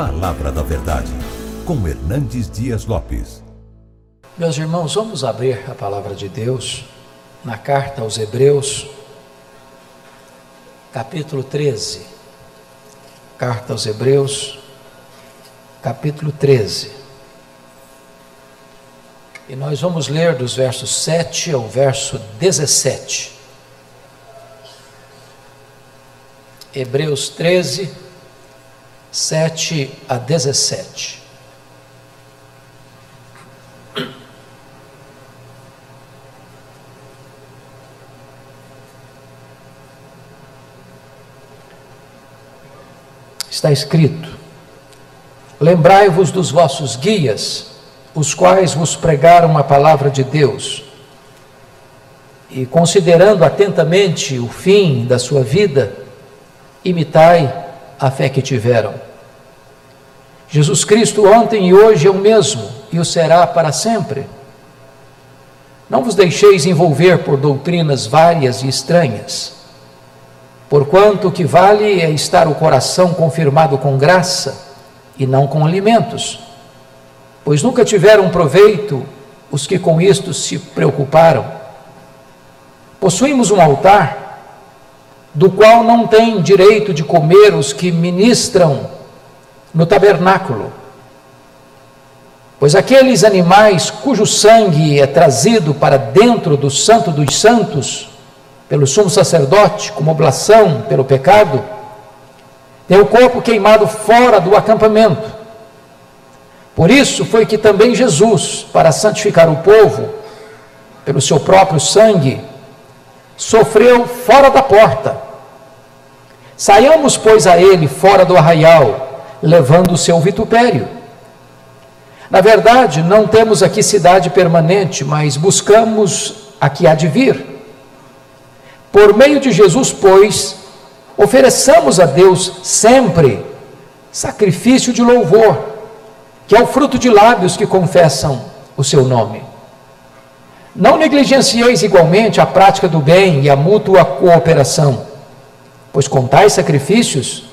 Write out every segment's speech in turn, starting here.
Palavra da Verdade, com Hernandes Dias Lopes. Meus irmãos, vamos abrir a palavra de Deus na carta aos Hebreus, capítulo 13. Carta aos Hebreus, capítulo 13. E nós vamos ler dos versos 7 ao verso 17. Hebreus 13, 7 a 17. Está escrito: Lembrai-vos dos vossos guias, os quais vos pregaram a palavra de Deus, e considerando atentamente o fim da sua vida, imitai a fé que tiveram. Jesus Cristo ontem e hoje é o mesmo e o será para sempre. Não vos deixeis envolver por doutrinas várias e estranhas, porquanto o que vale é estar o coração confirmado com graça e não com alimentos, pois nunca tiveram proveito os que com isto se preocuparam. Possuímos um altar do qual não têm direito de comer os que ministram no tabernáculo. Pois aqueles animais cujo sangue é trazido para dentro do Santo dos Santos, pelo sumo sacerdote, como oblação pelo pecado, tem o corpo queimado fora do acampamento. Por isso foi que também Jesus, para santificar o povo, pelo seu próprio sangue, sofreu fora da porta. Saiamos, pois, a ele fora do arraial, levando o seu vitupério. Na verdade, não temos aqui cidade permanente, mas buscamos a que há de vir. Por meio de Jesus, pois, ofereçamos a Deus sempre sacrifício de louvor, que é o fruto de lábios que confessam o seu nome. Não negligencieis igualmente a prática do bem e a mútua cooperação, pois com tais sacrifícios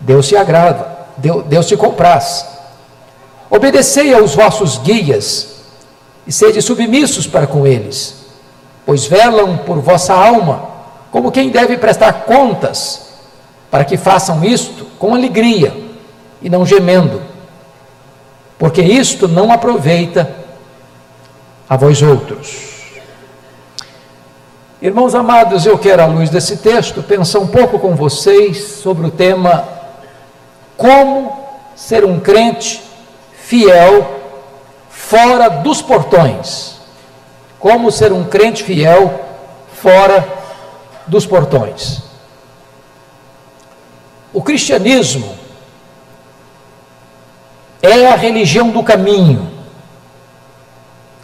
Deus se agrada, Deus, Deus se compraz. Obedecei aos vossos guias e sede submissos para com eles, pois velam por vossa alma, como quem deve prestar contas, para que façam isto com alegria e não gemendo, porque isto não aproveita a vós outros. Irmãos amados, eu quero, à luz desse texto, pensar um pouco com vocês sobre o tema Como ser um crente fiel fora dos portões. Como ser um crente fiel fora dos portões. O cristianismo é a religião do caminho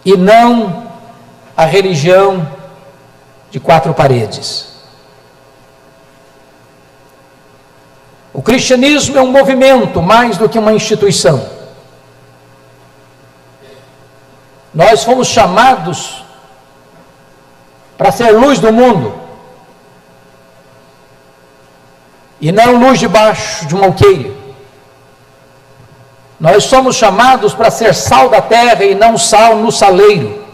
e não a religião de quatro paredes. O cristianismo é um movimento mais do que uma instituição. Nós fomos chamados para ser luz do mundo e não luz debaixo de um alqueire. Nós somos chamados para ser sal da terra e não sal no saleiro.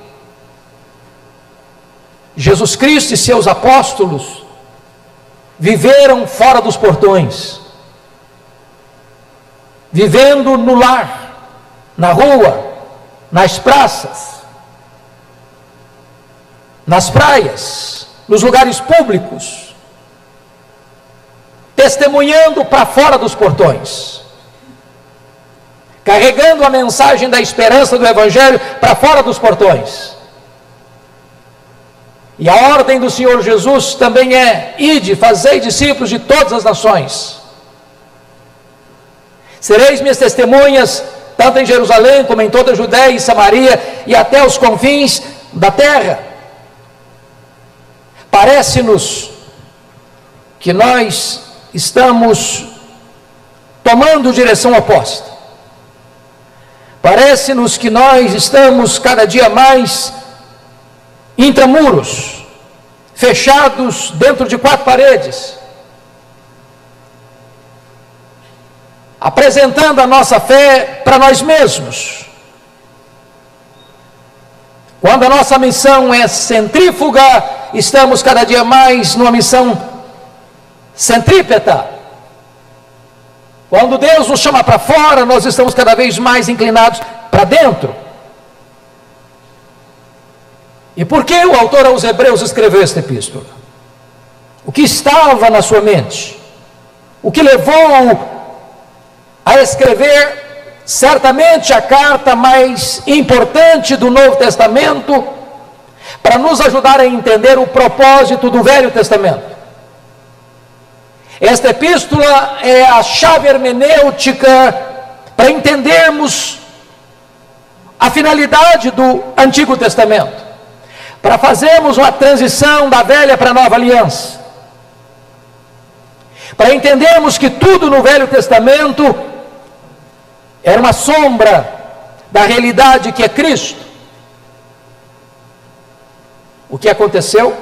Jesus Cristo e seus apóstolos viveram fora dos portões, vivendo no lar, na rua, nas praças, nas praias, nos lugares públicos, testemunhando para fora dos portões carregando a mensagem da esperança do Evangelho para fora dos portões. E a ordem do Senhor Jesus também é: ide, fazei discípulos de todas as nações. Sereis minhas testemunhas, tanto em Jerusalém como em toda a Judéia e Samaria e até os confins da terra. Parece-nos que nós estamos tomando direção oposta. Parece-nos que nós estamos cada dia mais intramuros, fechados dentro de quatro paredes. apresentando a nossa fé para nós mesmos. Quando a nossa missão é centrífuga, estamos cada dia mais numa missão centrípeta. Quando Deus nos chama para fora, nós estamos cada vez mais inclinados para dentro. E por que o autor aos Hebreus escreveu esta epístola? O que estava na sua mente? O que levou a escrever certamente a carta mais importante do Novo Testamento para nos ajudar a entender o propósito do Velho Testamento? Esta epístola é a chave hermenêutica para entendermos a finalidade do Antigo Testamento, para fazermos uma transição da velha para a nova aliança, para entendermos que tudo no Velho Testamento era uma sombra da realidade que é Cristo. O que aconteceu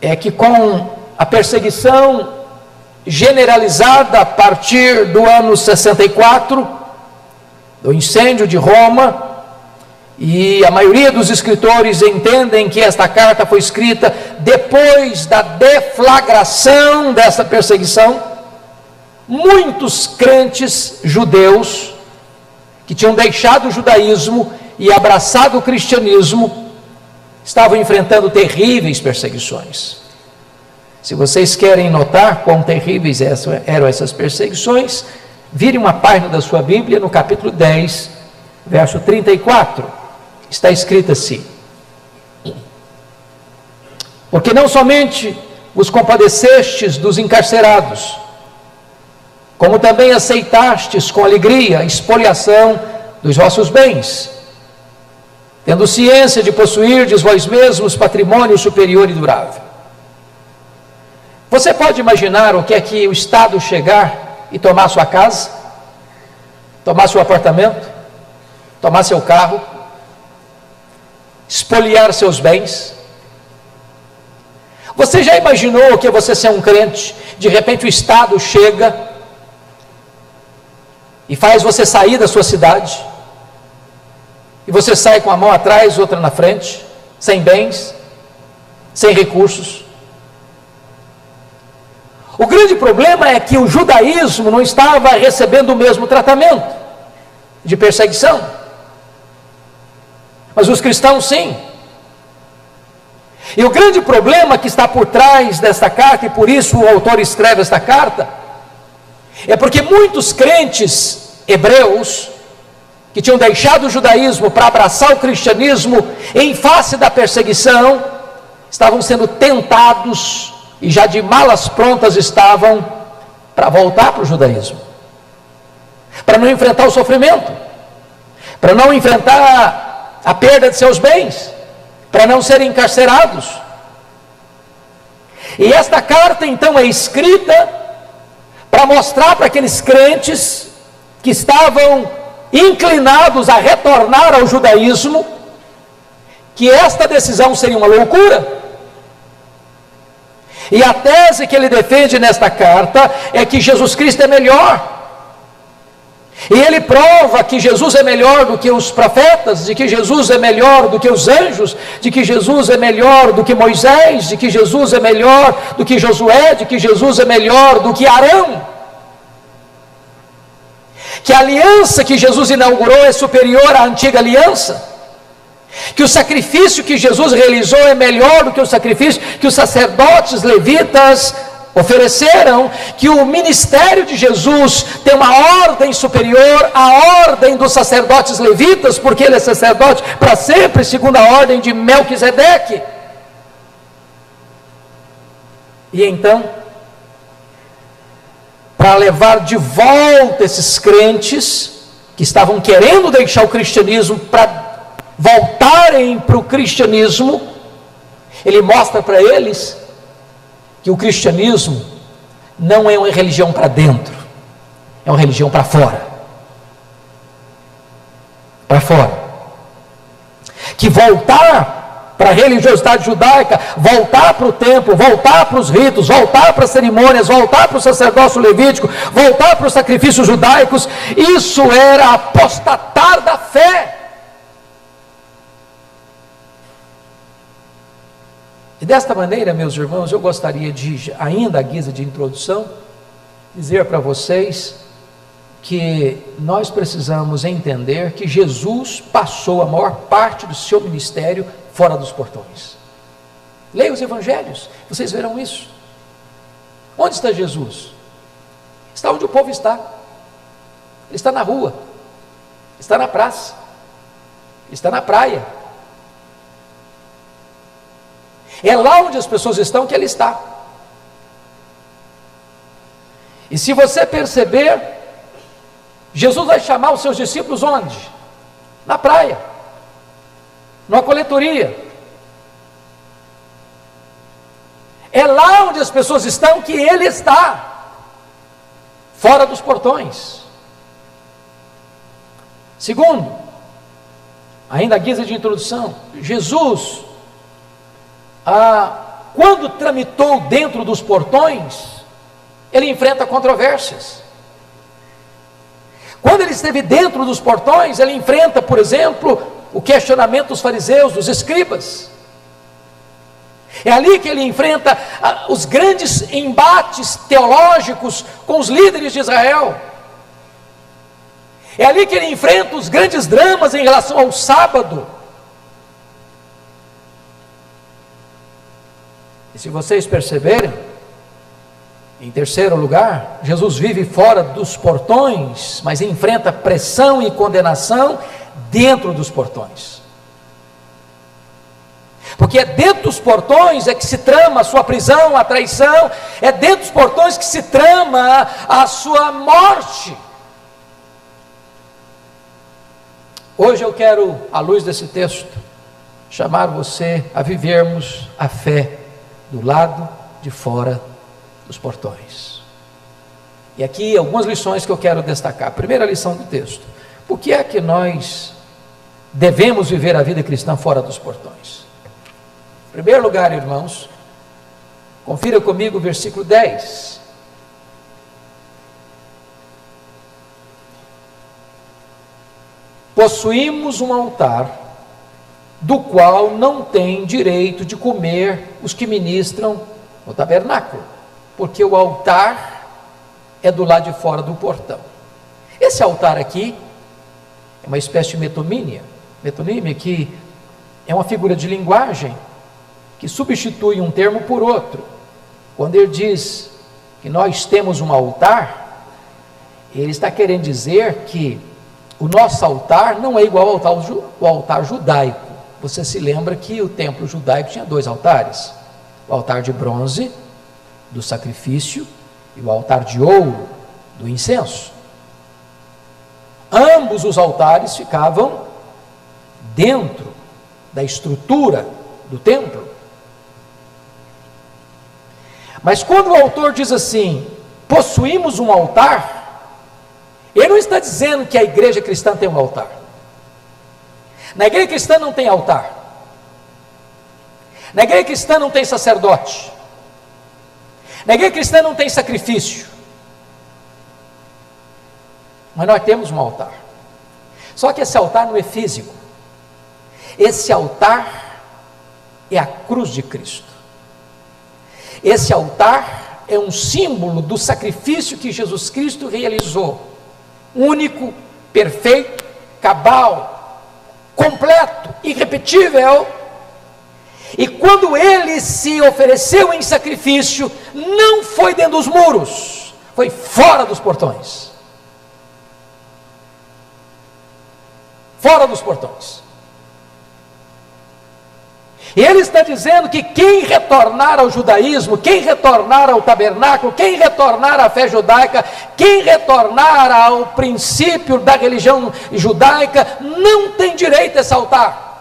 é que com a perseguição generalizada a partir do ano 64, do incêndio de Roma, e a maioria dos escritores entendem que esta carta foi escrita depois da deflagração dessa perseguição. Muitos crentes judeus que tinham deixado o judaísmo e abraçado o cristianismo estavam enfrentando terríveis perseguições. Se vocês querem notar quão terríveis eram essas perseguições, vire uma página da sua Bíblia no capítulo 10, verso 34. Está escrito assim: Porque não somente vos compadecestes dos encarcerados, como também aceitastes com alegria a expoliação dos vossos bens, tendo ciência de possuirdes vós mesmos patrimônio superior e durável. Você pode imaginar o que é que o Estado chegar e tomar sua casa, tomar seu apartamento, tomar seu carro, espoliar seus bens? Você já imaginou o que é você ser um crente? De repente o Estado chega e faz você sair da sua cidade, e você sai com a mão atrás, outra na frente, sem bens, sem recursos. O grande problema é que o judaísmo não estava recebendo o mesmo tratamento de perseguição. Mas os cristãos sim. E o grande problema que está por trás desta carta, e por isso o autor escreve esta carta, é porque muitos crentes hebreus, que tinham deixado o judaísmo para abraçar o cristianismo em face da perseguição, estavam sendo tentados e já de malas prontas estavam para voltar para o judaísmo, para não enfrentar o sofrimento, para não enfrentar a perda de seus bens, para não serem encarcerados. E esta carta então é escrita para mostrar para aqueles crentes que estavam inclinados a retornar ao judaísmo que esta decisão seria uma loucura e a tese que ele defende nesta carta é que Jesus Cristo é melhor. E ele prova que Jesus é melhor do que os profetas, de que Jesus é melhor do que os anjos, de que Jesus é melhor do que Moisés, de que Jesus é melhor do que Josué, de que Jesus é melhor do que Arão. Que a aliança que Jesus inaugurou é superior à antiga aliança que o sacrifício que Jesus realizou é melhor do que o sacrifício que os sacerdotes levitas ofereceram, que o ministério de Jesus tem uma ordem superior à ordem dos sacerdotes levitas, porque ele é sacerdote para sempre, segundo a ordem de Melquisedeque. E então, para levar de volta esses crentes que estavam querendo deixar o cristianismo para voltarem para o cristianismo, ele mostra para eles que o cristianismo não é uma religião para dentro, é uma religião para fora. Para fora. Que voltar para a religiosidade judaica, voltar para o templo, voltar para os ritos, voltar para as cerimônias, voltar para o sacerdócio levítico, voltar para os sacrifícios judaicos, isso era apostatar da fé. E desta maneira, meus irmãos, eu gostaria de, ainda à guisa de introdução, dizer para vocês que nós precisamos entender que Jesus passou a maior parte do seu ministério fora dos portões. Leia os evangelhos, vocês verão isso. Onde está Jesus? Está onde o povo está. Ele está na rua, está na praça, está na praia, é lá onde as pessoas estão que ele está. E se você perceber, Jesus vai chamar os seus discípulos onde? Na praia, numa coletoria. É lá onde as pessoas estão que ele está, fora dos portões. Segundo, ainda a guisa de introdução, Jesus ah, quando tramitou dentro dos portões, ele enfrenta controvérsias. Quando ele esteve dentro dos portões, ele enfrenta, por exemplo, o questionamento dos fariseus, dos escribas. É ali que ele enfrenta ah, os grandes embates teológicos com os líderes de Israel. É ali que ele enfrenta os grandes dramas em relação ao sábado E se vocês perceberem, em terceiro lugar, Jesus vive fora dos portões, mas enfrenta pressão e condenação dentro dos portões. Porque é dentro dos portões é que se trama a sua prisão, a traição, é dentro dos portões que se trama a sua morte. Hoje eu quero, à luz desse texto, chamar você a vivermos a fé do lado de fora dos portões. E aqui algumas lições que eu quero destacar. Primeira lição do texto: por que é que nós devemos viver a vida cristã fora dos portões? Em primeiro lugar, irmãos, confira comigo o versículo 10. Possuímos um altar do qual não tem direito de comer os que ministram no tabernáculo, porque o altar é do lado de fora do portão. Esse altar aqui é uma espécie de metonímia, metonímia que é uma figura de linguagem que substitui um termo por outro. Quando ele diz que nós temos um altar, ele está querendo dizer que o nosso altar não é igual ao altar, ao altar judaico. Você se lembra que o templo judaico tinha dois altares: o altar de bronze, do sacrifício, e o altar de ouro, do incenso. Ambos os altares ficavam dentro da estrutura do templo. Mas quando o autor diz assim, possuímos um altar, ele não está dizendo que a igreja cristã tem um altar. Na igreja cristã não tem altar. Na igreja cristã não tem sacerdote. Na igreja cristã não tem sacrifício. Mas nós temos um altar. Só que esse altar não é físico. Esse altar é a cruz de Cristo. Esse altar é um símbolo do sacrifício que Jesus Cristo realizou. Único, perfeito, cabal, completo, irrepetível. E quando ele se ofereceu em sacrifício, não foi dentro dos muros, foi fora dos portões. Fora dos portões. Ele está dizendo que quem retornar ao judaísmo, quem retornar ao tabernáculo, quem retornar à fé judaica, quem retornar ao princípio da religião judaica, não tem direito a esse altar.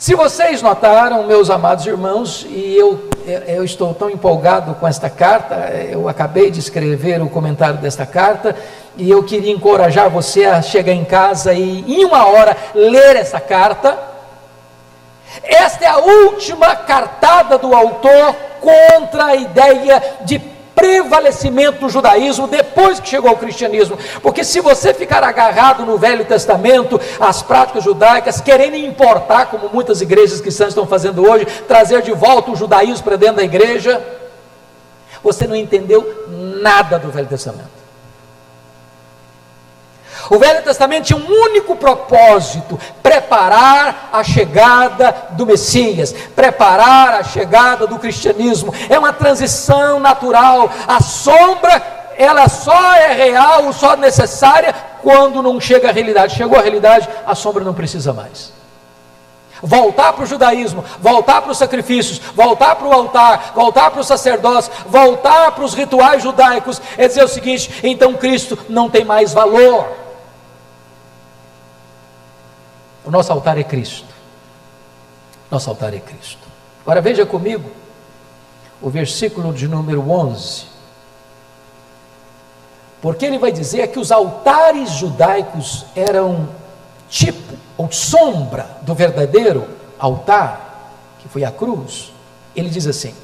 Se vocês notaram, meus amados irmãos, e eu, eu estou tão empolgado com esta carta, eu acabei de escrever o comentário desta carta, e eu queria encorajar você a chegar em casa e, em uma hora, ler essa carta. Esta é a última cartada do autor contra a ideia de prevalecimento do judaísmo depois que chegou o cristianismo. Porque se você ficar agarrado no Velho Testamento, as práticas judaicas, querendo importar, como muitas igrejas cristãs estão fazendo hoje, trazer de volta o judaísmo para dentro da igreja, você não entendeu nada do Velho Testamento. O Velho Testamento tinha um único propósito: preparar a chegada do Messias, preparar a chegada do cristianismo. É uma transição natural. A sombra, ela só é real, só necessária quando não chega a realidade. Chegou a realidade, a sombra não precisa mais. Voltar para o judaísmo, voltar para os sacrifícios, voltar para o altar, voltar para os sacerdotes, voltar para os rituais judaicos, é dizer o seguinte: então Cristo não tem mais valor. O nosso altar é Cristo. Nosso altar é Cristo. Agora veja comigo o versículo de número 11. Porque ele vai dizer que os altares judaicos eram tipo ou sombra do verdadeiro altar, que foi a cruz. Ele diz assim: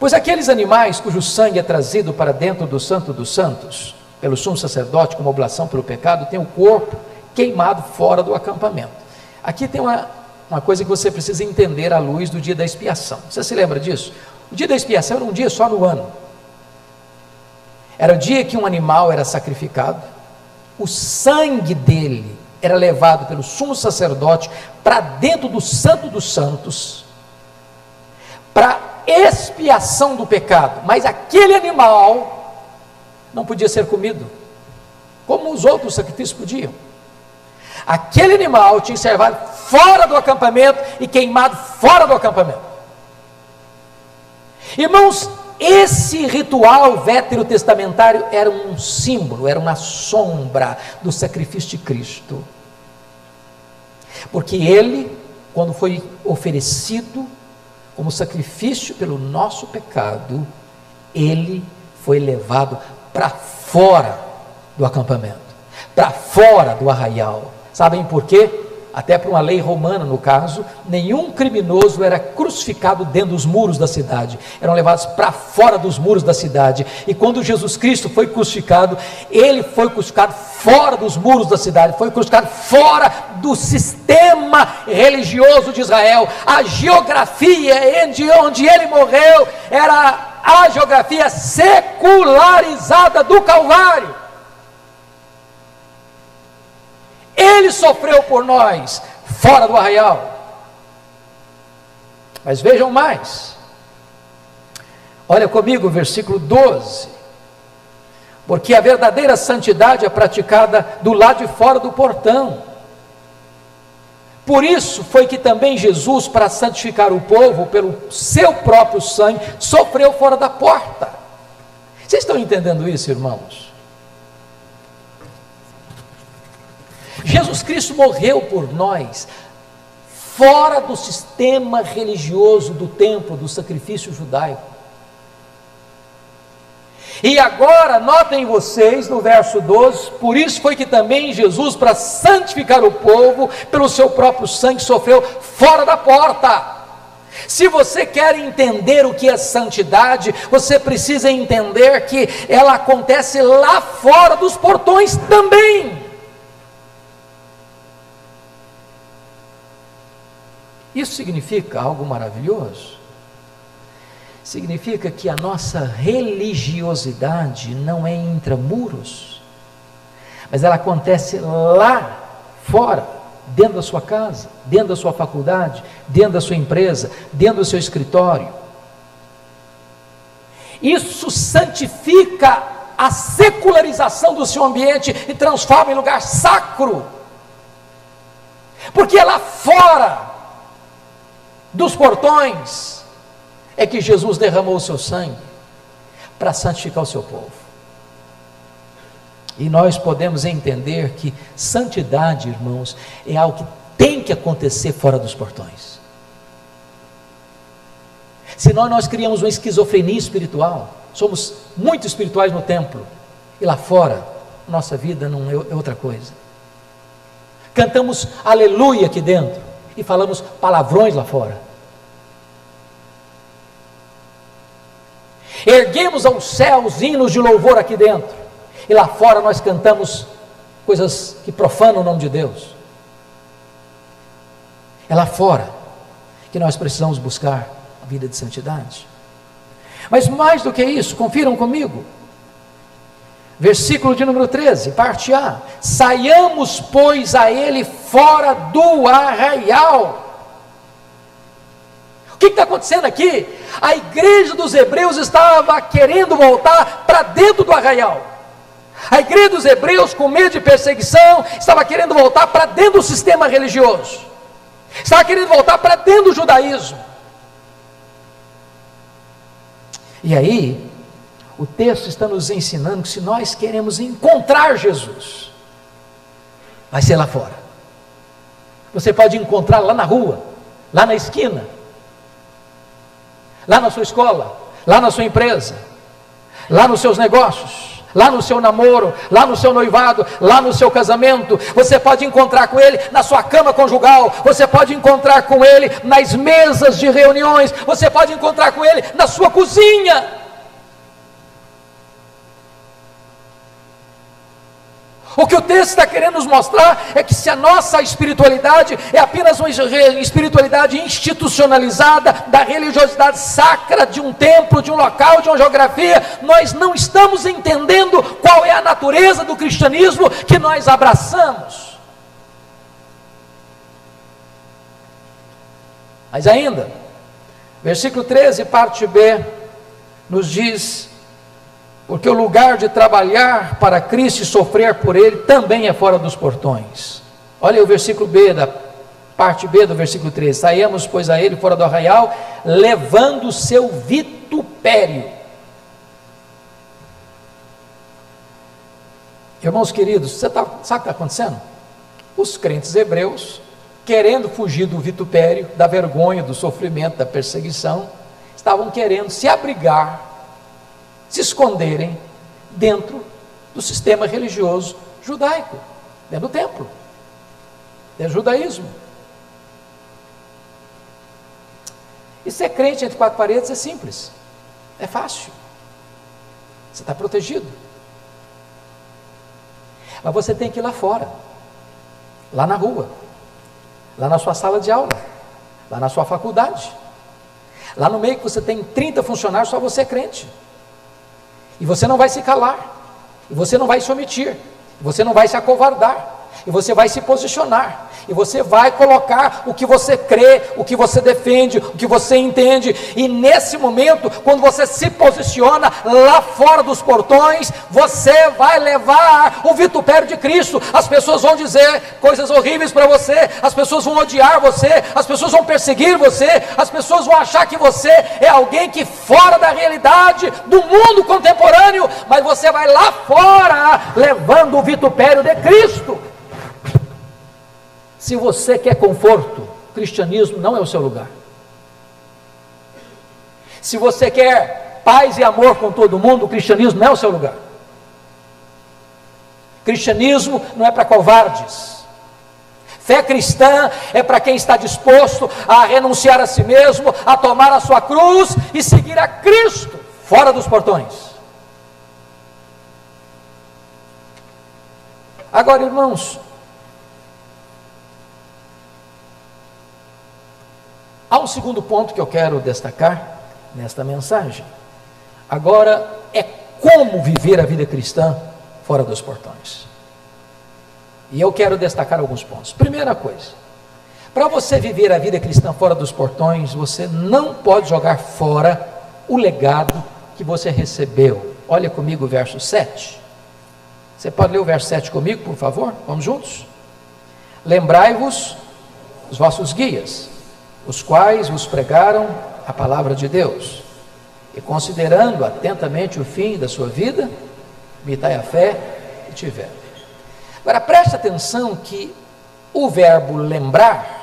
Pois aqueles animais cujo sangue é trazido para dentro do Santo dos Santos, pelo sumo sacerdote, como oblação pelo pecado, tem o corpo queimado fora do acampamento. Aqui tem uma, uma coisa que você precisa entender à luz do dia da expiação. Você se lembra disso? O dia da expiação era um dia só no ano. Era o dia que um animal era sacrificado, o sangue dele era levado pelo sumo sacerdote para dentro do Santo dos Santos, para expiação do pecado, mas aquele animal não podia ser comido, como os outros sacrifícios podiam. Aquele animal tinha que ser levado fora do acampamento e queimado fora do acampamento. Irmãos, esse ritual veterotestamentário era um símbolo, era uma sombra do sacrifício de Cristo. Porque ele, quando foi oferecido como sacrifício pelo nosso pecado, ele foi levado para fora do acampamento, para fora do arraial. Sabem por quê? Até por uma lei romana, no caso, nenhum criminoso era crucificado dentro dos muros da cidade, eram levados para fora dos muros da cidade. E quando Jesus Cristo foi crucificado, ele foi crucificado fora dos muros da cidade, foi crucificado fora do sistema religioso de Israel. A geografia onde ele morreu era a geografia secularizada do Calvário. Ele sofreu por nós, fora do arraial. Mas vejam mais. Olha comigo versículo 12. Porque a verdadeira santidade é praticada do lado de fora do portão. Por isso foi que também Jesus, para santificar o povo pelo seu próprio sangue, sofreu fora da porta. Vocês estão entendendo isso, irmãos? Jesus Cristo morreu por nós, fora do sistema religioso do templo, do sacrifício judaico. E agora, notem vocês no verso 12: por isso foi que também Jesus, para santificar o povo, pelo seu próprio sangue, sofreu fora da porta. Se você quer entender o que é santidade, você precisa entender que ela acontece lá fora dos portões também. Isso significa algo maravilhoso. Significa que a nossa religiosidade não é intramuros, mas ela acontece lá fora, dentro da sua casa, dentro da sua faculdade, dentro da sua empresa, dentro do seu escritório. Isso santifica a secularização do seu ambiente e transforma em lugar sacro. Porque é lá fora dos portões, é que Jesus derramou o seu sangue para santificar o seu povo. E nós podemos entender que santidade, irmãos, é algo que tem que acontecer fora dos portões. Senão nós criamos uma esquizofrenia espiritual. Somos muito espirituais no templo e lá fora nossa vida não é, é outra coisa. Cantamos aleluia aqui dentro e falamos palavrões lá fora. Erguemos aos céus hinos de louvor aqui dentro e lá fora nós cantamos coisas que profanam o nome de Deus. É lá fora que nós precisamos buscar a vida de santidade. Mas mais do que isso, confiram comigo. Versículo de número 13, parte A: Saiamos, pois, a ele fora do arraial. O que está acontecendo aqui? A igreja dos hebreus estava querendo voltar para dentro do arraial. A igreja dos hebreus, com medo de perseguição, estava querendo voltar para dentro do sistema religioso, estava querendo voltar para dentro do judaísmo. E aí, o texto está nos ensinando que se nós queremos encontrar Jesus, vai ser lá fora. Você pode encontrar lá na rua, lá na esquina, lá na sua escola, lá na sua empresa, lá nos seus negócios lá no seu namoro, lá no seu noivado, lá no seu casamento. Você pode encontrar com ele na sua cama conjugal, você pode encontrar com ele nas mesas de reuniões, você pode encontrar com ele na sua cozinha. O que o texto está querendo nos mostrar é que se a nossa espiritualidade é apenas uma espiritualidade institucionalizada, da religiosidade sacra de um templo, de um local, de uma geografia, nós não estamos entendendo qual é a natureza do cristianismo que nós abraçamos. Mas ainda, versículo 13, parte B, nos diz porque o lugar de trabalhar para Cristo e sofrer por Ele também é fora dos portões. Olha o versículo B da parte B do versículo 13: Saímos, pois, a Ele fora do arraial, levando o seu vitupério. Irmãos queridos, você tá, sabe o que está acontecendo? Os crentes hebreus, querendo fugir do vitupério, da vergonha, do sofrimento, da perseguição, estavam querendo se abrigar se esconderem dentro do sistema religioso judaico, dentro do templo, dentro do judaísmo. E ser crente entre quatro paredes é simples, é fácil, você está protegido. Mas você tem que ir lá fora, lá na rua, lá na sua sala de aula, lá na sua faculdade, lá no meio que você tem 30 funcionários, só você é crente. E você não vai se calar, e você não vai se omitir, você não vai se acovardar, e você vai se posicionar e você vai colocar o que você crê, o que você defende, o que você entende, e nesse momento, quando você se posiciona lá fora dos portões, você vai levar o vitupério de Cristo. As pessoas vão dizer coisas horríveis para você, as pessoas vão odiar você, as pessoas vão perseguir você, as pessoas vão achar que você é alguém que fora da realidade do mundo contemporâneo, mas você vai lá fora levando o vitupério de Cristo. Se você quer conforto, cristianismo não é o seu lugar. Se você quer paz e amor com todo mundo, o cristianismo não é o seu lugar. Cristianismo não é para covardes. Fé cristã é para quem está disposto a renunciar a si mesmo, a tomar a sua cruz e seguir a Cristo fora dos portões. Agora, irmãos, Há um segundo ponto que eu quero destacar nesta mensagem. Agora é como viver a vida cristã fora dos portões. E eu quero destacar alguns pontos. Primeira coisa, para você viver a vida cristã fora dos portões, você não pode jogar fora o legado que você recebeu. Olha comigo o verso 7. Você pode ler o verso 7 comigo, por favor? Vamos juntos? Lembrai-vos os vossos guias os quais vos pregaram a palavra de Deus. E considerando atentamente o fim da sua vida, imitai a fé que tiver. Agora preste atenção que O verbo lembrar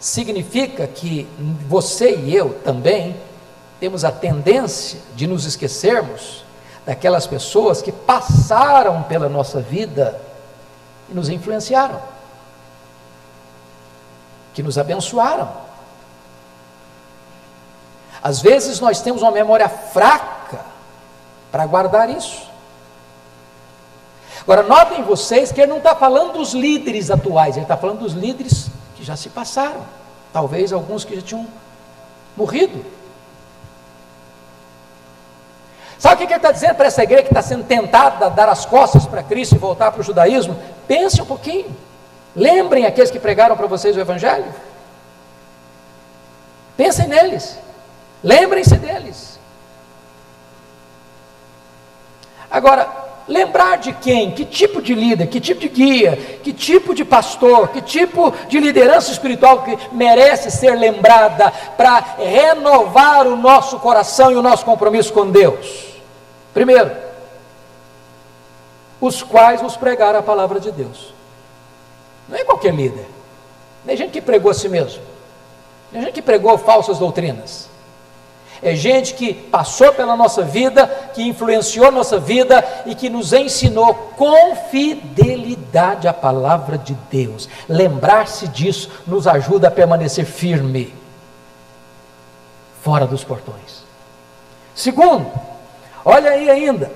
significa que você e eu também temos a tendência de nos esquecermos daquelas pessoas que passaram pela nossa vida e nos influenciaram, que nos abençoaram. Às vezes nós temos uma memória fraca para guardar isso. Agora, notem vocês que ele não está falando dos líderes atuais, ele está falando dos líderes que já se passaram, talvez alguns que já tinham morrido. Sabe o que ele está dizendo para essa igreja que está sendo tentada a dar as costas para Cristo e voltar para o judaísmo? Pense um pouquinho. Lembrem aqueles que pregaram para vocês o Evangelho. Pensem neles. Lembrem-se deles. Agora, lembrar de quem? Que tipo de líder? Que tipo de guia? Que tipo de pastor? Que tipo de liderança espiritual que merece ser lembrada para renovar o nosso coração e o nosso compromisso com Deus? Primeiro, os quais nos pregaram a palavra de Deus. Não é qualquer líder. Não é gente que pregou a si mesmo. Não é gente que pregou falsas doutrinas. É gente que passou pela nossa vida, que influenciou nossa vida e que nos ensinou com fidelidade a palavra de Deus. Lembrar-se disso nos ajuda a permanecer firme, fora dos portões. Segundo, olha aí ainda,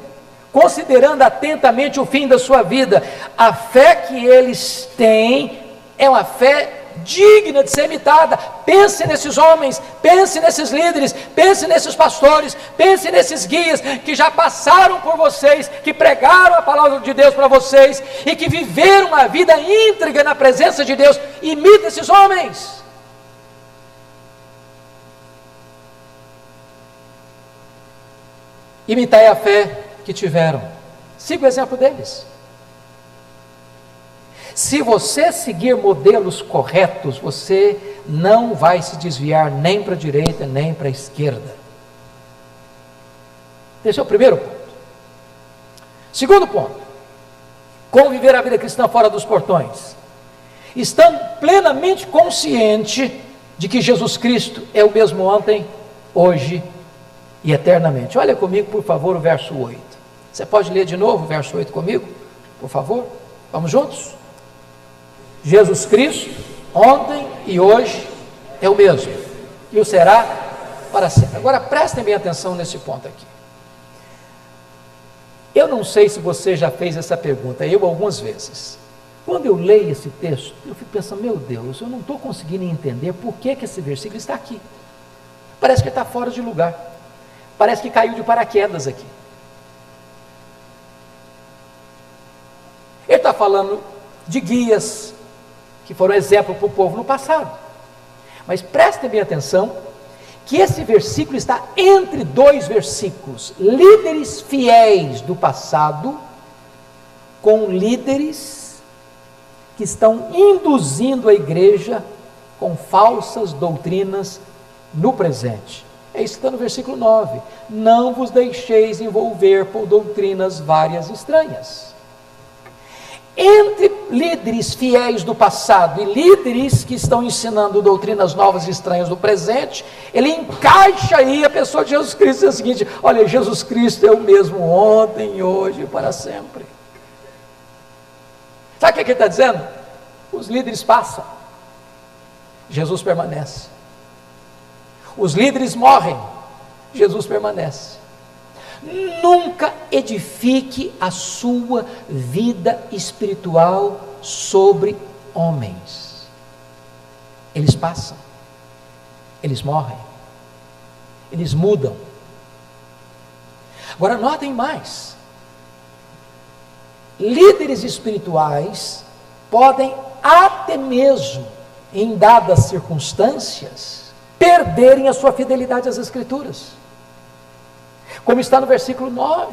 considerando atentamente o fim da sua vida, a fé que eles têm é uma fé digna de ser imitada. Pense nesses homens, pense nesses líderes, pense nesses pastores, pense nesses guias que já passaram por vocês, que pregaram a palavra de Deus para vocês e que viveram uma vida íntegra na presença de Deus. Imite esses homens. Imitai a fé que tiveram. Siga o exemplo deles. Se você seguir modelos corretos, você não vai se desviar nem para a direita nem para a esquerda. Esse é o primeiro ponto. Segundo ponto: como viver a vida cristã fora dos portões. Estando plenamente consciente de que Jesus Cristo é o mesmo ontem, hoje e eternamente. Olha comigo, por favor, o verso 8. Você pode ler de novo o verso 8 comigo, por favor? Vamos juntos? Jesus Cristo, ontem e hoje, é o mesmo, e o será para sempre. Agora prestem bem atenção nesse ponto aqui. Eu não sei se você já fez essa pergunta, eu algumas vezes. Quando eu leio esse texto, eu fico pensando, meu Deus, eu não estou conseguindo entender por que, que esse versículo está aqui. Parece que está fora de lugar. Parece que caiu de paraquedas aqui. Ele está falando de guias, que foram exemplo para o povo no passado. Mas prestem bem atenção que esse versículo está entre dois versículos: líderes fiéis do passado com líderes que estão induzindo a igreja com falsas doutrinas no presente. É isso que está no versículo 9. Não vos deixeis envolver por doutrinas várias estranhas entre líderes fiéis do passado e líderes que estão ensinando doutrinas novas e estranhas do presente, ele encaixa aí a pessoa de Jesus Cristo. É o seguinte: olha, Jesus Cristo é o mesmo ontem, hoje e para sempre. Sabe o que, é que ele está dizendo? Os líderes passam, Jesus permanece. Os líderes morrem, Jesus permanece. Nunca edifique a sua vida espiritual sobre homens. Eles passam, eles morrem, eles mudam. Agora, notem mais: líderes espirituais podem até mesmo, em dadas circunstâncias, perderem a sua fidelidade às Escrituras como está no versículo 9.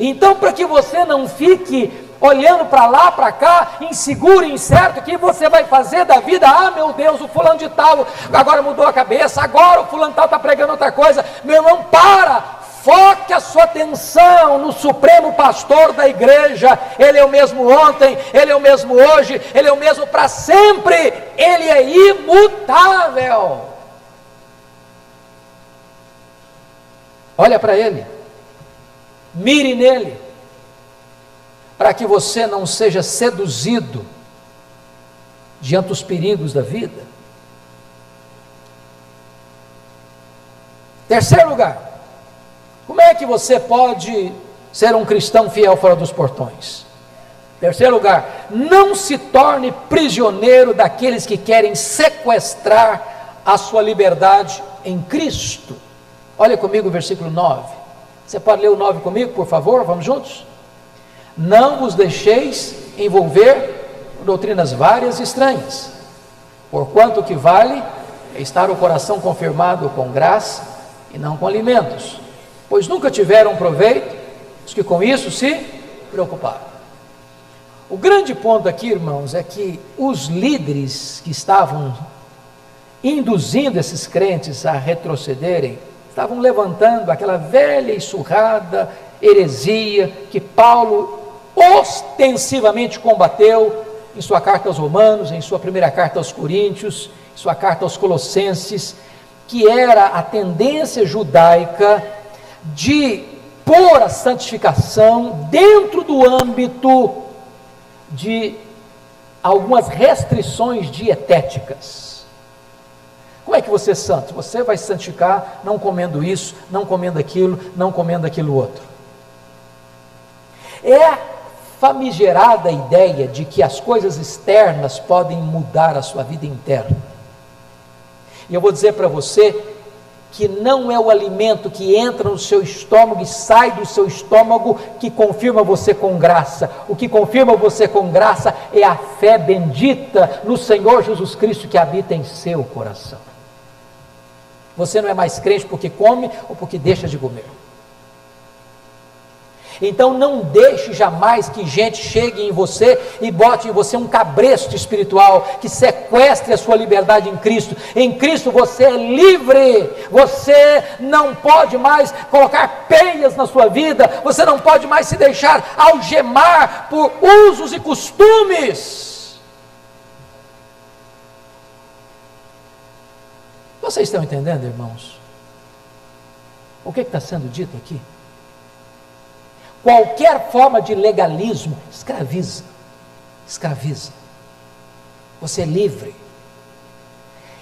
Então, para que você não fique olhando para lá, para cá, inseguro, incerto, o que você vai fazer da vida? Ah, meu Deus, o fulano de tal agora mudou a cabeça, agora o fulano de tal está pregando outra coisa. Meu irmão, para, Foque a sua atenção no Supremo Pastor da igreja. Ele é o mesmo ontem, ele é o mesmo hoje, ele é o mesmo para sempre. Ele é imutável. Olha para ele, mire nele, para que você não seja seduzido diante dos perigos da vida. Terceiro lugar, como é que você pode ser um cristão fiel fora dos portões? Terceiro lugar, não se torne prisioneiro daqueles que querem sequestrar a sua liberdade em Cristo. Olha comigo o versículo 9. Você pode ler o 9 comigo, por favor? Vamos juntos? Não vos deixeis envolver doutrinas várias e estranhas, porquanto o que vale é estar o coração confirmado com graça e não com alimentos pois nunca tiveram proveito os que com isso se preocuparam. O grande ponto aqui, irmãos, é que os líderes que estavam induzindo esses crentes a retrocederem, estavam levantando aquela velha e surrada heresia que Paulo ostensivamente combateu em sua carta aos Romanos, em sua primeira carta aos Coríntios, em sua carta aos Colossenses, que era a tendência judaica de pôr a santificação dentro do âmbito de algumas restrições dietéticas. Como é que você é santo? Você vai santificar não comendo isso, não comendo aquilo, não comendo aquilo outro. É a famigerada ideia de que as coisas externas podem mudar a sua vida interna. E eu vou dizer para você que não é o alimento que entra no seu estômago e sai do seu estômago que confirma você com graça. O que confirma você com graça é a fé bendita no Senhor Jesus Cristo que habita em seu coração. Você não é mais crente porque come ou porque deixa de comer. Então não deixe jamais que gente chegue em você e bote em você um cabresto espiritual que sequestre a sua liberdade em Cristo. Em Cristo você é livre. Você não pode mais colocar peias na sua vida. Você não pode mais se deixar algemar por usos e costumes. Vocês estão entendendo, irmãos? O que está sendo dito aqui? Qualquer forma de legalismo escraviza. Escraviza. Você é livre.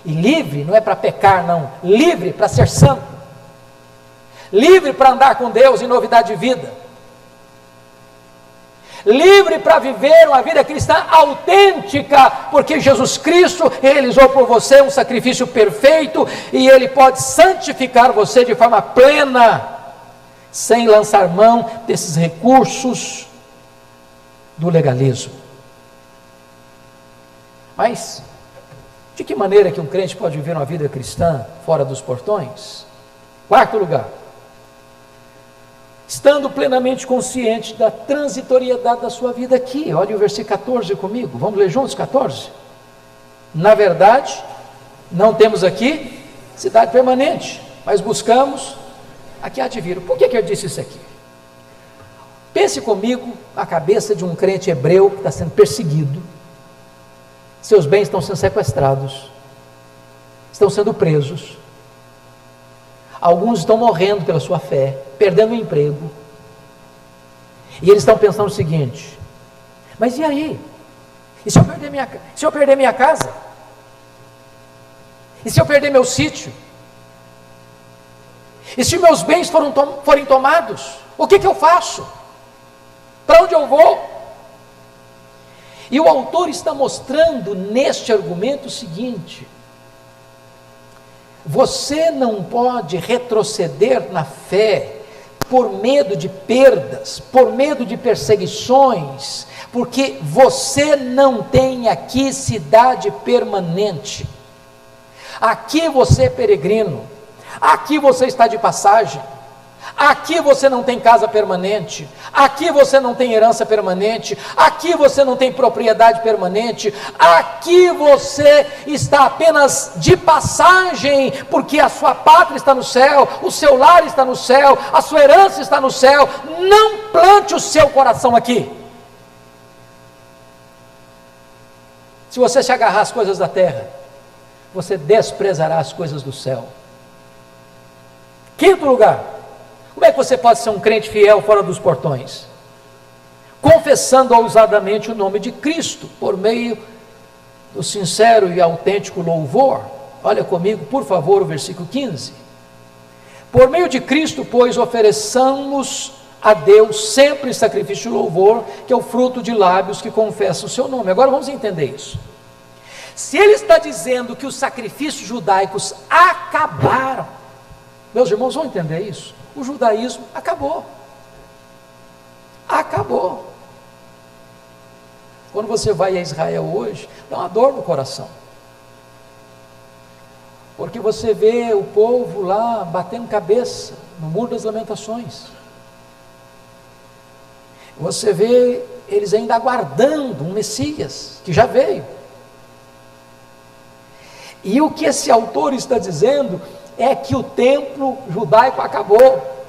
E livre não é para pecar, não. Livre para ser santo. Livre para andar com Deus em novidade de vida. Livre para viver uma vida cristã autêntica, porque Jesus Cristo realizou por você um sacrifício perfeito e Ele pode santificar você de forma plena sem lançar mão desses recursos do legalismo. Mas, de que maneira que um crente pode viver uma vida cristã fora dos portões? Quarto lugar, estando plenamente consciente da transitoriedade da sua vida aqui. Olha o versículo 14 comigo, vamos ler juntos 14? Na verdade, não temos aqui cidade permanente, mas buscamos aqui há de vir. Por que, que eu disse isso aqui? Pense comigo a cabeça de um crente hebreu que está sendo perseguido, seus bens estão sendo sequestrados, estão sendo presos, alguns estão morrendo pela sua fé, perdendo o emprego, e eles estão pensando o seguinte: mas e aí? E se eu perder minha, se eu perder minha casa? E se eu perder meu sítio? E se meus bens foram, forem tomados, o que, que eu faço? Para onde eu vou? E o autor está mostrando neste argumento o seguinte: você não pode retroceder na fé por medo de perdas, por medo de perseguições, porque você não tem aqui cidade permanente. Aqui você é peregrino. Aqui você está de passagem. Aqui você não tem casa permanente, aqui você não tem herança permanente, aqui você não tem propriedade permanente, aqui você está apenas de passagem, porque a sua pátria está no céu, o seu lar está no céu, a sua herança está no céu. Não plante o seu coração aqui. Se você se agarrar às coisas da terra, você desprezará as coisas do céu. Quinto lugar, como é que você pode ser um crente fiel fora dos portões? Confessando ousadamente o nome de Cristo, por meio do sincero e autêntico louvor. Olha comigo, por favor, o versículo 15. Por meio de Cristo, pois, ofereçamos a Deus sempre sacrifício de louvor, que é o fruto de lábios que confessam o seu nome. Agora vamos entender isso. Se ele está dizendo que os sacrifícios judaicos acabaram, meus irmãos vão entender isso? O judaísmo acabou. Acabou. Quando você vai a Israel hoje, dá uma dor no coração. Porque você vê o povo lá batendo cabeça no muro das lamentações. Você vê eles ainda aguardando um Messias que já veio. E o que esse autor está dizendo é que o templo judaico acabou,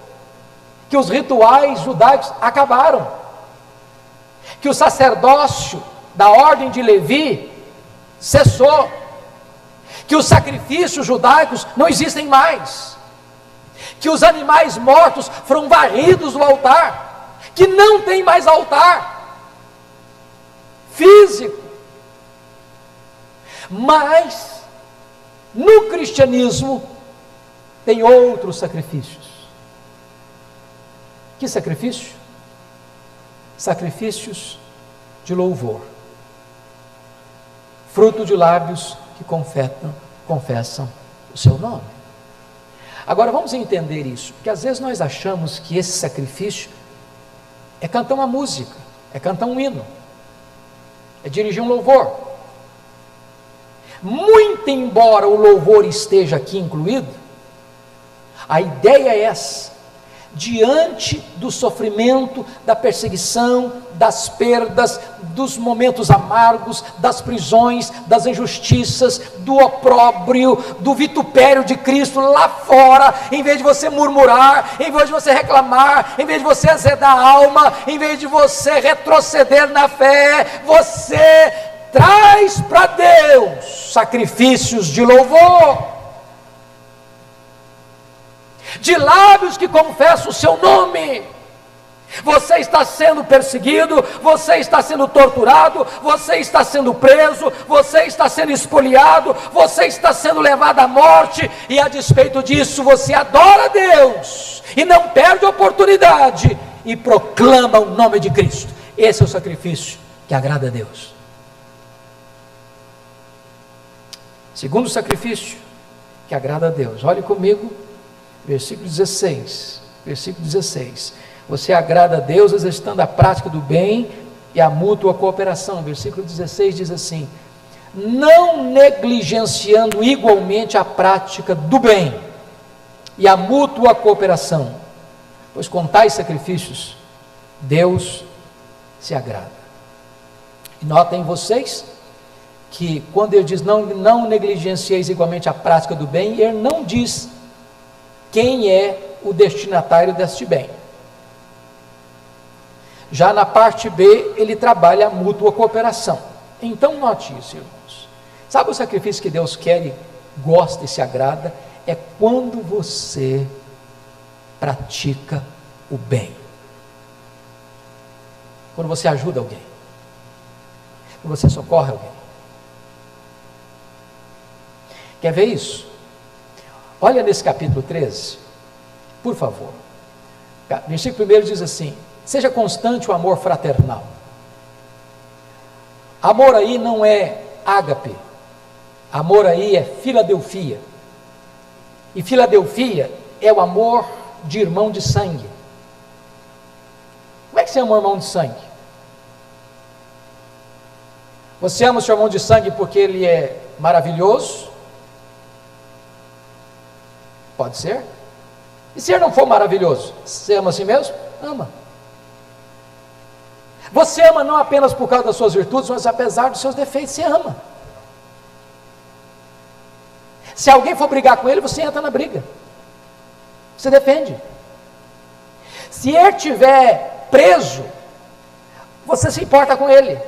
que os rituais judaicos acabaram, que o sacerdócio da ordem de Levi cessou, que os sacrifícios judaicos não existem mais, que os animais mortos foram varridos do altar, que não tem mais altar físico. Mas no cristianismo tem outros sacrifícios. Que sacrifício? Sacrifícios de louvor, fruto de lábios que confetam, confessam o seu nome. Agora vamos entender isso, porque às vezes nós achamos que esse sacrifício é cantar uma música, é cantar um hino, é dirigir um louvor. Muito embora o louvor esteja aqui incluído, a ideia é essa: diante do sofrimento, da perseguição, das perdas, dos momentos amargos, das prisões, das injustiças, do opróbrio, do vitupério de Cristo lá fora, em vez de você murmurar, em vez de você reclamar, em vez de você azedar a alma, em vez de você retroceder na fé, você traz para Deus sacrifícios de louvor, de lábios que confessam o seu nome. Você está sendo perseguido, você está sendo torturado, você está sendo preso, você está sendo espoliado, você está sendo levado à morte, e a despeito disso você adora Deus e não perde a oportunidade e proclama o nome de Cristo. Esse é o sacrifício que agrada a Deus. Segundo sacrifício que agrada a Deus. Olhe comigo, versículo 16. Versículo 16. Você agrada a Deus exercitando a prática do bem e a mútua cooperação. Versículo 16 diz assim: Não negligenciando igualmente a prática do bem e a mútua cooperação, pois com tais sacrifícios Deus se agrada. E notem vocês que quando ele diz não, não negligencieis igualmente a prática do bem, ele não diz quem é o destinatário deste bem. Já na parte B, ele trabalha a mútua cooperação. Então, note isso, irmãos. Sabe o sacrifício que Deus quer e gosta e se agrada? É quando você pratica o bem. Quando você ajuda alguém. Quando você socorre alguém. Quer ver isso? Olha nesse capítulo 13, por favor. Versículo 1 diz assim: Seja constante o amor fraternal. Amor aí não é ágape, amor aí é filadelfia. E filadelfia é o amor de irmão de sangue. Como é que você ama o irmão de sangue? Você ama o seu irmão de sangue porque ele é maravilhoso? Pode ser. E se ele não for maravilhoso, você ama a si mesmo? Ama. Você ama não apenas por causa das suas virtudes, mas apesar dos seus defeitos, você ama. Se alguém for brigar com ele, você entra na briga. Você defende. Se ele estiver preso, você se importa com ele.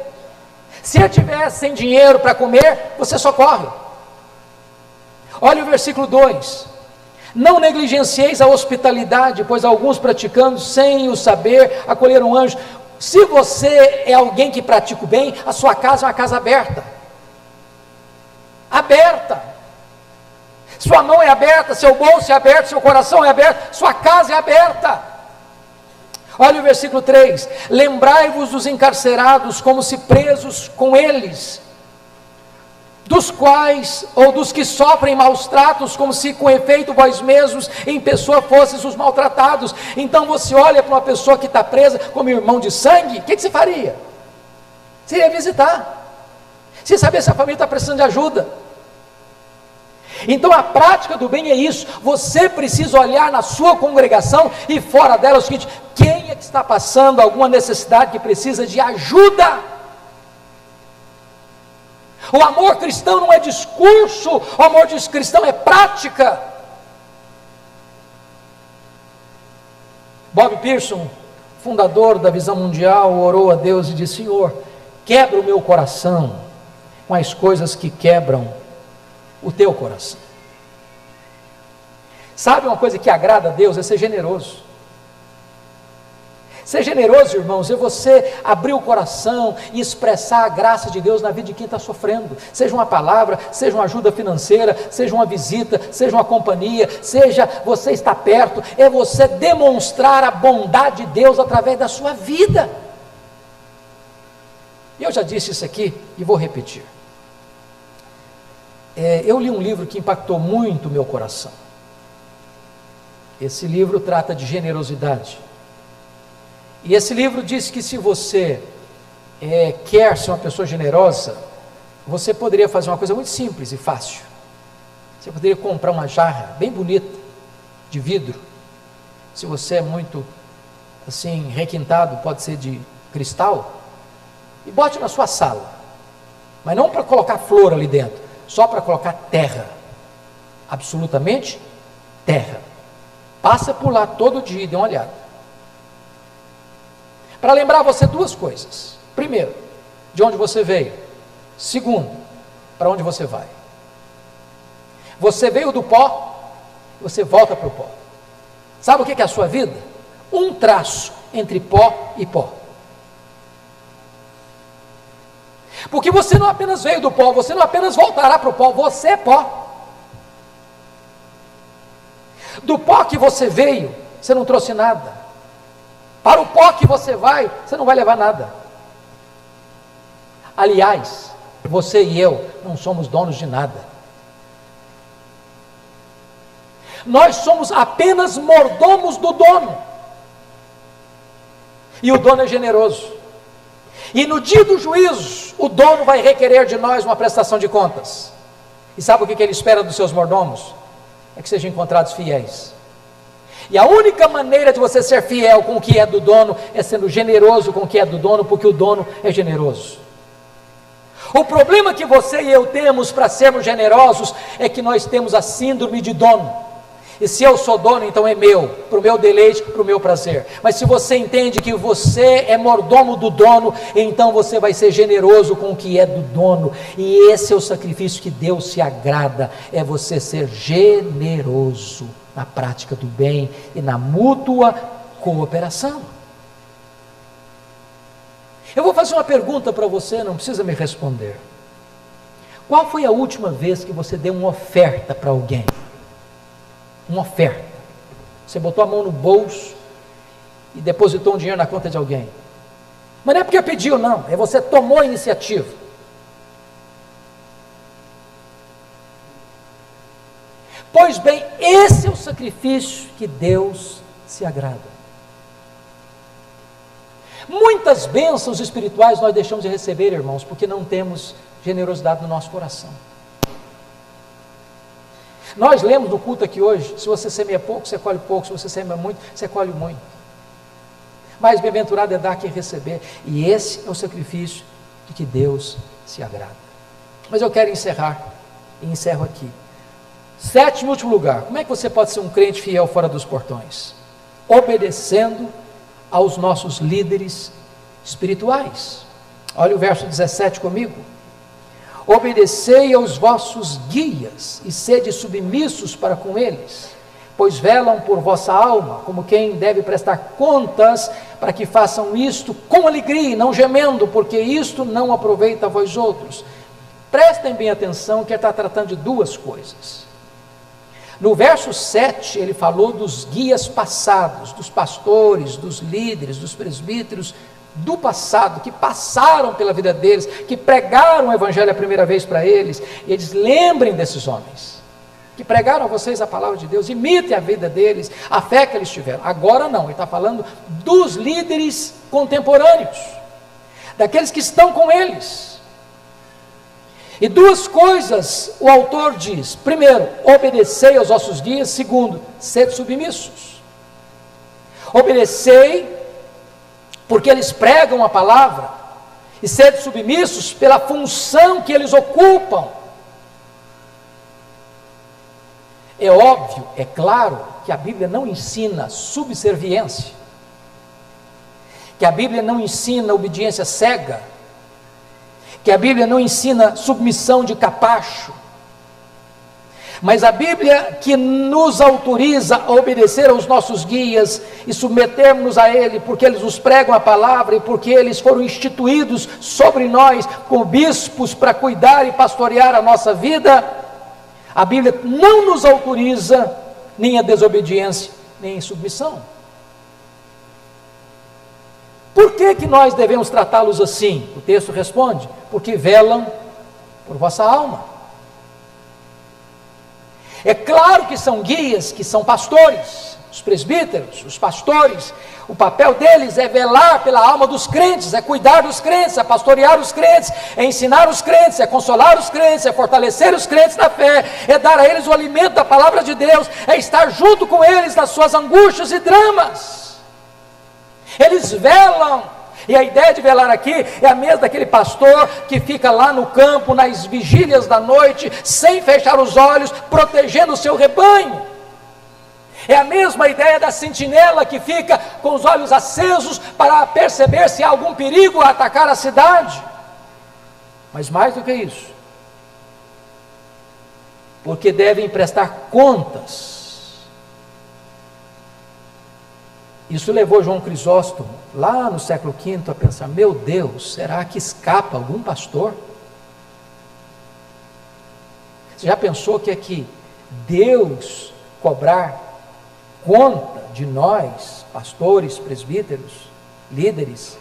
Se ele estiver sem dinheiro para comer, você socorre. Olha o versículo 2: Não negligencieis a hospitalidade, pois alguns praticando sem o saber acolheram anjos. Se você é alguém que pratica o bem, a sua casa é uma casa aberta. Aberta. Sua mão é aberta, seu bolso é aberto, seu coração é aberto, sua casa é aberta. Olha o versículo 3: Lembrai-vos dos encarcerados como se presos com eles, dos quais, ou dos que sofrem maus tratos, como se com efeito vós mesmos em pessoa fosseis os maltratados. Então você olha para uma pessoa que está presa como irmão de sangue, o que, que você faria? Você ia visitar, você saber se a família está precisando de ajuda. Então a prática do bem é isso. Você precisa olhar na sua congregação e fora dela o seguinte: quem é que está passando alguma necessidade que precisa de ajuda? O amor cristão não é discurso, o amor cristão é prática. Bob Pearson, fundador da Visão Mundial, orou a Deus e disse: Senhor, quebra o meu coração com as coisas que quebram o teu coração. Sabe uma coisa que agrada a Deus? É ser generoso. Ser generoso, irmãos, é você abrir o coração e expressar a graça de Deus na vida de quem está sofrendo. Seja uma palavra, seja uma ajuda financeira, seja uma visita, seja uma companhia, seja você estar perto, é você demonstrar a bondade de Deus através da sua vida. Eu já disse isso aqui e vou repetir. É, eu li um livro que impactou muito o meu coração. Esse livro trata de generosidade. E esse livro diz que se você é, quer ser uma pessoa generosa, você poderia fazer uma coisa muito simples e fácil. Você poderia comprar uma jarra bem bonita, de vidro. Se você é muito assim, requintado, pode ser de cristal, e bote na sua sala. Mas não para colocar flor ali dentro, só para colocar terra. Absolutamente terra. Passa por lá todo dia e dê uma olhada para lembrar você duas coisas. Primeiro, de onde você veio. Segundo, para onde você vai. Você veio do pó, você volta para o pó. Sabe o que é a sua vida? Um traço entre pó e pó. Porque você não apenas veio do pó, você não apenas voltará para o pó, você é pó. Do pó que você veio, você não trouxe nada. Para o pó que você vai, você não vai levar nada. Aliás, você e eu não somos donos de nada. Nós somos apenas mordomos do dono. E o dono é generoso. E no dia do juízo, o dono vai requerer de nós uma prestação de contas. E sabe o que ele espera dos seus mordomos? É que sejam encontrados fiéis. E a única maneira de você ser fiel com o que é do dono é sendo generoso com o que é do dono, porque o dono é generoso. O problema que você e eu temos para sermos generosos é que nós temos a síndrome de dono. E se eu sou dono, então é meu, para o meu deleite, para o meu prazer. Mas se você entende que você é mordomo do dono, então você vai ser generoso com o que é do dono. E esse é o sacrifício que Deus se agrada, é você ser generoso na prática do bem e na mútua cooperação. Eu vou fazer uma pergunta para você, não precisa me responder. Qual foi a última vez que você deu uma oferta para alguém? Uma oferta. Você botou a mão no bolso e depositou um dinheiro na conta de alguém. Mas não é porque pediu, não, é você tomou a iniciativa. Pois bem, esse é o sacrifício que Deus se agrada. Muitas bênçãos espirituais nós deixamos de receber, irmãos, porque não temos generosidade no nosso coração. Nós lemos no culto aqui hoje: se você semeia pouco, você colhe pouco, se você semeia muito, você colhe muito. Mais bem-aventurado é dar que receber, e esse é o sacrifício de que Deus se agrada. Mas eu quero encerrar, e encerro aqui. Sétimo e último lugar: como é que você pode ser um crente fiel fora dos portões? Obedecendo aos nossos líderes espirituais. Olha o verso 17 comigo. Obedecei aos vossos guias e sede submissos para com eles, pois velam por vossa alma, como quem deve prestar contas, para que façam isto com alegria e não gemendo, porque isto não aproveita a vós outros. Prestem bem atenção que está tratando de duas coisas. No verso 7, ele falou dos guias passados, dos pastores, dos líderes, dos presbíteros do passado, que passaram pela vida deles, que pregaram o Evangelho a primeira vez para eles, e eles lembrem desses homens, que pregaram a vocês a palavra de Deus, imitem a vida deles, a fé que eles tiveram. Agora não, ele está falando dos líderes contemporâneos, daqueles que estão com eles. E duas coisas o autor diz: primeiro, obedecei aos vossos guias, segundo, sede submissos. Obedecei porque eles pregam a palavra, e sede submissos pela função que eles ocupam. É óbvio, é claro, que a Bíblia não ensina subserviência, que a Bíblia não ensina obediência cega, que a Bíblia não ensina submissão de capacho, mas a Bíblia que nos autoriza a obedecer aos nossos guias e submetermos a Ele, porque eles nos pregam a palavra e porque eles foram instituídos sobre nós como bispos para cuidar e pastorear a nossa vida, a Bíblia não nos autoriza nem a desobediência, nem a submissão. Por que, que nós devemos tratá-los assim? O texto responde: porque velam por vossa alma. É claro que são guias, que são pastores, os presbíteros, os pastores. O papel deles é velar pela alma dos crentes, é cuidar dos crentes, é pastorear os crentes, é ensinar os crentes, é consolar os crentes, é fortalecer os crentes na fé, é dar a eles o alimento da palavra de Deus, é estar junto com eles nas suas angústias e dramas. Eles velam e a ideia de velar aqui é a mesma daquele pastor que fica lá no campo, nas vigílias da noite, sem fechar os olhos, protegendo o seu rebanho. É a mesma ideia da sentinela que fica com os olhos acesos para perceber se há algum perigo a atacar a cidade. Mas mais do que isso, porque devem prestar contas Isso levou João Crisóstomo, lá no século V, a pensar: meu Deus, será que escapa algum pastor? Você já pensou que é que Deus cobrar conta de nós, pastores, presbíteros, líderes,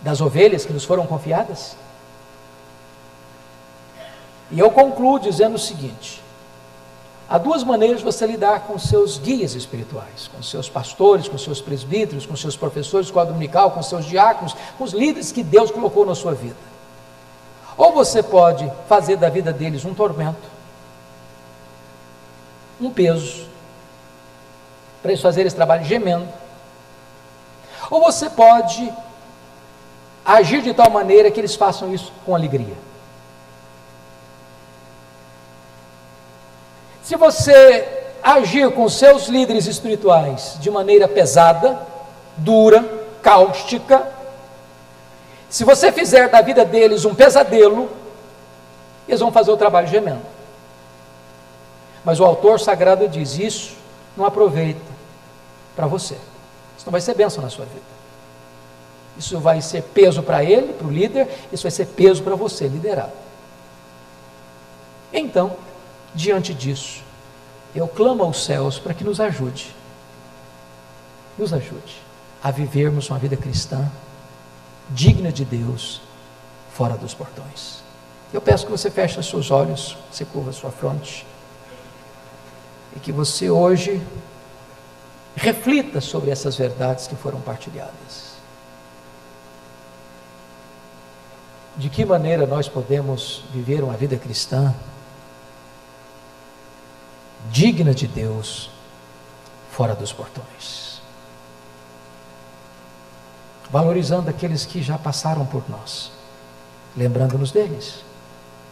das ovelhas que nos foram confiadas? E eu concluo dizendo o seguinte: Há duas maneiras de você lidar com seus guias espirituais, com seus pastores, com seus presbíteros, com seus professores de escola dominical, com seus diáconos, com os líderes que Deus colocou na sua vida. Ou você pode fazer da vida deles um tormento, um peso, para eles fazerem esse trabalho gemendo. Ou você pode agir de tal maneira que eles façam isso com alegria. Se você agir com seus líderes espirituais de maneira pesada, dura, cáustica, se você fizer da vida deles um pesadelo, eles vão fazer o trabalho gemendo. Mas o autor sagrado diz: Isso não aproveita para você. Isso não vai ser bênção na sua vida. Isso vai ser peso para ele, para o líder, isso vai ser peso para você, liderado. Então, diante disso, eu clamo aos céus para que nos ajude, nos ajude a vivermos uma vida cristã digna de Deus, fora dos portões. Eu peço que você feche seus olhos, você curva sua fronte, e que você hoje reflita sobre essas verdades que foram partilhadas. De que maneira nós podemos viver uma vida cristã digna de Deus fora dos portões. Valorizando aqueles que já passaram por nós, lembrando-nos deles,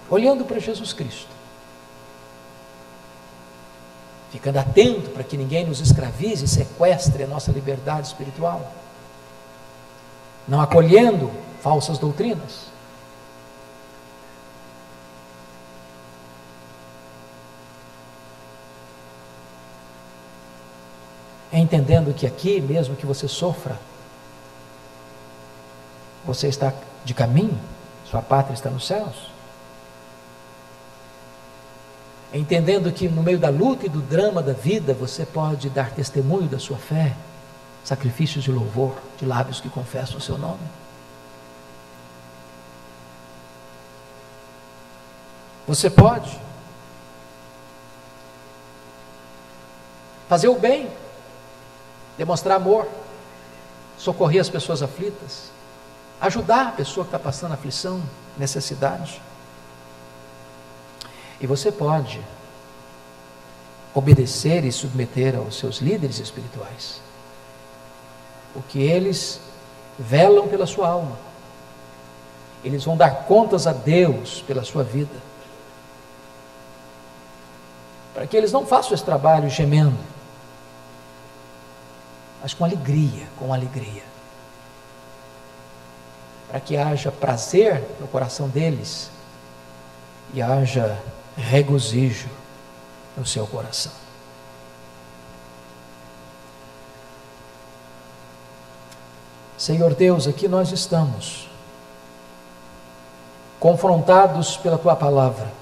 olhando para Jesus Cristo, ficando atento para que ninguém nos escravize e sequestre a nossa liberdade espiritual, não acolhendo falsas doutrinas. Entendendo que aqui, mesmo que você sofra, você está de caminho, sua pátria está nos céus. Entendendo que no meio da luta e do drama da vida, você pode dar testemunho da sua fé, sacrifícios de louvor, de lábios que confessam o seu nome. Você pode fazer o bem, demonstrar amor, socorrer as pessoas aflitas, ajudar a pessoa que está passando aflição, necessidade. E você pode obedecer e submeter aos seus líderes espirituais, porque eles velam pela sua alma, eles vão dar contas a Deus pela sua vida, para que eles não façam esse trabalho gemendo, mas com alegria, com alegria. Para que haja prazer no coração deles e haja regozijo no seu coração. Senhor Deus, aqui nós estamos, confrontados pela tua palavra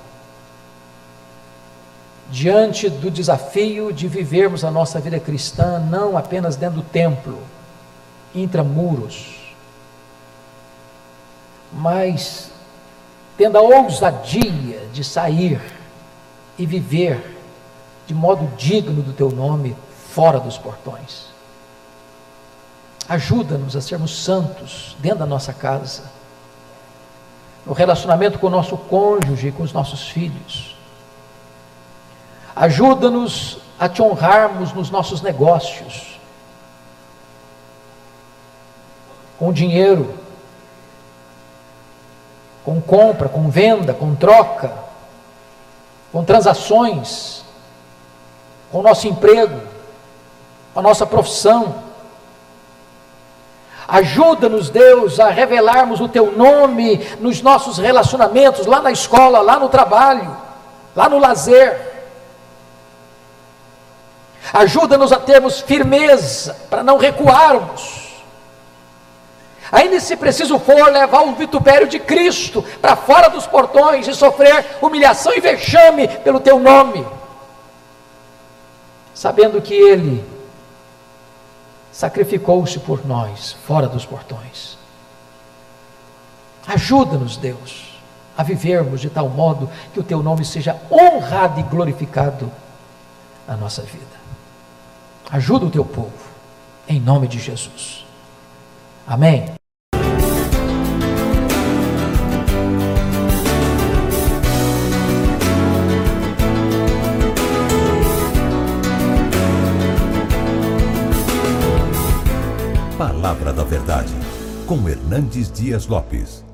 diante do desafio de vivermos a nossa vida cristã não apenas dentro do templo, intramuros, mas tendo a ousadia de sair e viver de modo digno do teu nome fora dos portões. Ajuda-nos a sermos santos dentro da nossa casa, no relacionamento com o nosso cônjuge e com os nossos filhos Ajuda-nos a te honrarmos nos nossos negócios, com dinheiro, com compra, com venda, com troca, com transações, com o nosso emprego, com a nossa profissão. Ajuda-nos, Deus, a revelarmos o Teu nome nos nossos relacionamentos, lá na escola, lá no trabalho, lá no lazer. Ajuda-nos a termos firmeza, para não recuarmos. Ainda se preciso for levar o vitupério de Cristo para fora dos portões e sofrer humilhação e vexame pelo teu nome, sabendo que Ele sacrificou-se por nós fora dos portões. Ajuda-nos, Deus, a vivermos de tal modo que o teu nome seja honrado e glorificado na nossa vida. Ajuda o teu povo, em nome de Jesus. Amém. Palavra da Verdade, com Hernandes Dias Lopes.